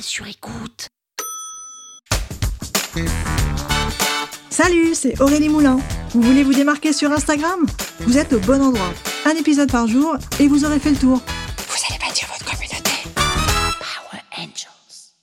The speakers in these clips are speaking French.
Sur écoute. Salut, c'est Aurélie Moulin. Vous voulez vous démarquer sur Instagram? Vous êtes au bon endroit. Un épisode par jour et vous aurez fait le tour. Vous allez bâtir votre communauté. Power Angels.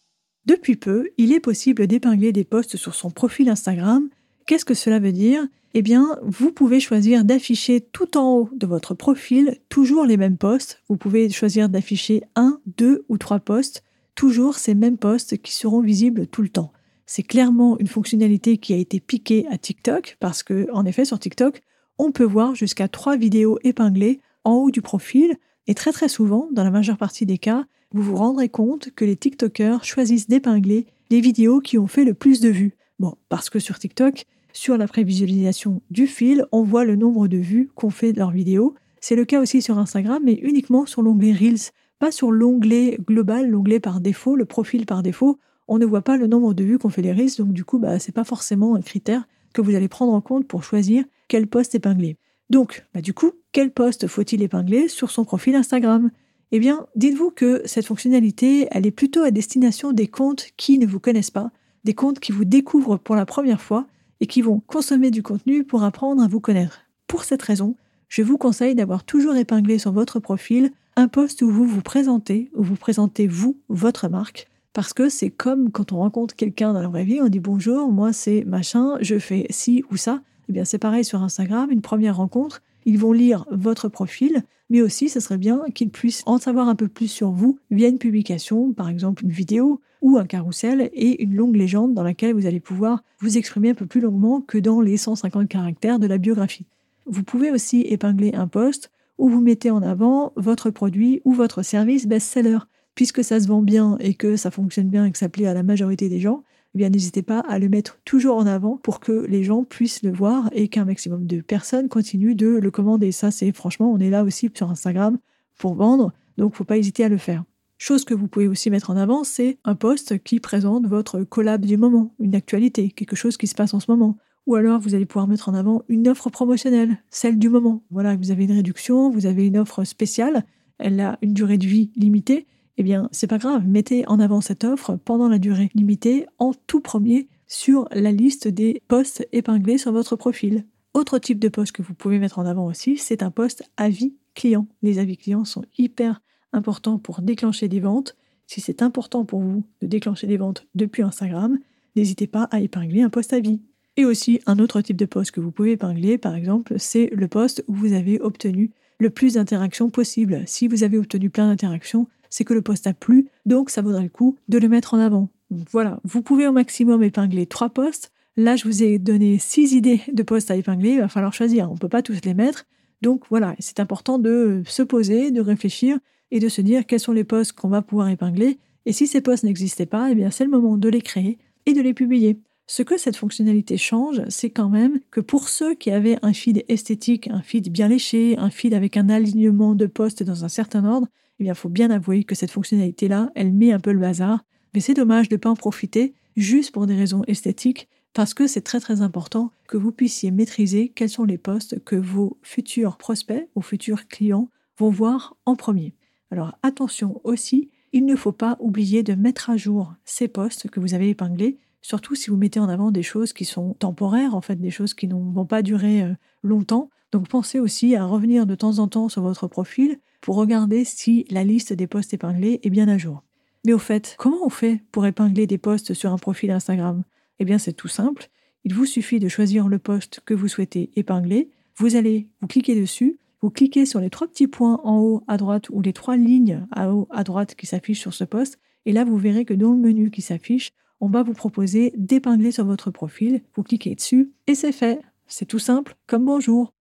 Depuis peu, il est possible d'épingler des posts sur son profil Instagram. Qu'est-ce que cela veut dire? Eh bien, vous pouvez choisir d'afficher tout en haut de votre profil toujours les mêmes posts. Vous pouvez choisir d'afficher un, deux ou trois posts, toujours ces mêmes posts qui seront visibles tout le temps. C'est clairement une fonctionnalité qui a été piquée à TikTok parce que, en effet, sur TikTok, on peut voir jusqu'à trois vidéos épinglées en haut du profil et très très souvent, dans la majeure partie des cas, vous vous rendrez compte que les TikTokers choisissent d'épingler les vidéos qui ont fait le plus de vues. Bon, parce que sur TikTok, sur la prévisualisation du fil, on voit le nombre de vues qu'ont fait leurs vidéos. C'est le cas aussi sur Instagram, mais uniquement sur l'onglet Reels, sur l'onglet global, l'onglet par défaut, le profil par défaut on ne voit pas le nombre de vues qu'on fait les risques, donc du coup, bah, c'est pas forcément un critère que vous allez prendre en compte pour choisir quel poste épingler. Donc, bah, du coup, quel poste faut-il épingler sur son profil Instagram? Eh bien, dites-vous que cette fonctionnalité, elle est plutôt à destination des comptes qui ne vous connaissent pas, des comptes qui vous découvrent pour la première fois et qui vont consommer du contenu pour apprendre à vous connaître. Pour cette raison, je vous conseille d'avoir toujours épinglé sur votre profil un poste où vous vous présentez, où vous présentez vous, votre marque, parce que c'est comme quand on rencontre quelqu'un dans la vraie vie, on dit bonjour, moi c'est machin, je fais ci ou ça. Eh bien c'est pareil sur Instagram, une première rencontre, ils vont lire votre profil, mais aussi ce serait bien qu'ils puissent en savoir un peu plus sur vous via une publication, par exemple une vidéo ou un carrousel et une longue légende dans laquelle vous allez pouvoir vous exprimer un peu plus longuement que dans les 150 caractères de la biographie. Vous pouvez aussi épingler un poste où vous mettez en avant votre produit ou votre service best-seller puisque ça se vend bien et que ça fonctionne bien et que ça plaît à la majorité des gens, eh bien n'hésitez pas à le mettre toujours en avant pour que les gens puissent le voir et qu'un maximum de personnes continuent de le commander. Ça, c'est franchement, on est là aussi sur Instagram pour vendre, donc faut pas hésiter à le faire. Chose que vous pouvez aussi mettre en avant, c'est un post qui présente votre collab du moment, une actualité, quelque chose qui se passe en ce moment. Ou alors vous allez pouvoir mettre en avant une offre promotionnelle, celle du moment. Voilà, vous avez une réduction, vous avez une offre spéciale, elle a une durée de vie limitée, eh bien, c'est pas grave, mettez en avant cette offre pendant la durée limitée en tout premier sur la liste des posts épinglés sur votre profil. Autre type de post que vous pouvez mettre en avant aussi, c'est un post avis client. Les avis clients sont hyper importants pour déclencher des ventes. Si c'est important pour vous de déclencher des ventes depuis Instagram, n'hésitez pas à épingler un post avis. Et aussi, un autre type de post que vous pouvez épingler, par exemple, c'est le post où vous avez obtenu le plus d'interactions possible. Si vous avez obtenu plein d'interactions, c'est que le poste a plu, donc ça vaudrait le coup de le mettre en avant. Voilà, vous pouvez au maximum épingler trois postes. Là, je vous ai donné six idées de postes à épingler, il va falloir choisir, on ne peut pas tous les mettre. Donc voilà, c'est important de se poser, de réfléchir et de se dire quels sont les postes qu'on va pouvoir épingler. Et si ces postes n'existaient pas, eh bien c'est le moment de les créer et de les publier. Ce que cette fonctionnalité change, c'est quand même que pour ceux qui avaient un feed esthétique, un feed bien léché, un feed avec un alignement de postes dans un certain ordre, eh bien, faut bien avouer que cette fonctionnalité-là, elle met un peu le bazar. Mais c'est dommage de ne pas en profiter juste pour des raisons esthétiques, parce que c'est très très important que vous puissiez maîtriser quels sont les postes que vos futurs prospects ou futurs clients vont voir en premier. Alors attention aussi, il ne faut pas oublier de mettre à jour ces postes que vous avez épinglés, surtout si vous mettez en avant des choses qui sont temporaires, en fait des choses qui ne vont pas durer euh, longtemps. Donc pensez aussi à revenir de temps en temps sur votre profil pour regarder si la liste des posts épinglés est bien à jour. Mais au fait, comment on fait pour épingler des posts sur un profil Instagram? Eh bien, c'est tout simple. Il vous suffit de choisir le post que vous souhaitez épingler. Vous allez vous cliquer dessus, vous cliquez sur les trois petits points en haut à droite ou les trois lignes à haut à droite qui s'affichent sur ce post. Et là, vous verrez que dans le menu qui s'affiche, on va vous proposer d'épingler sur votre profil. Vous cliquez dessus et c'est fait. C'est tout simple comme bonjour.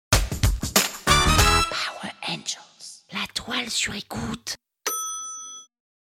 La toile sur écoute.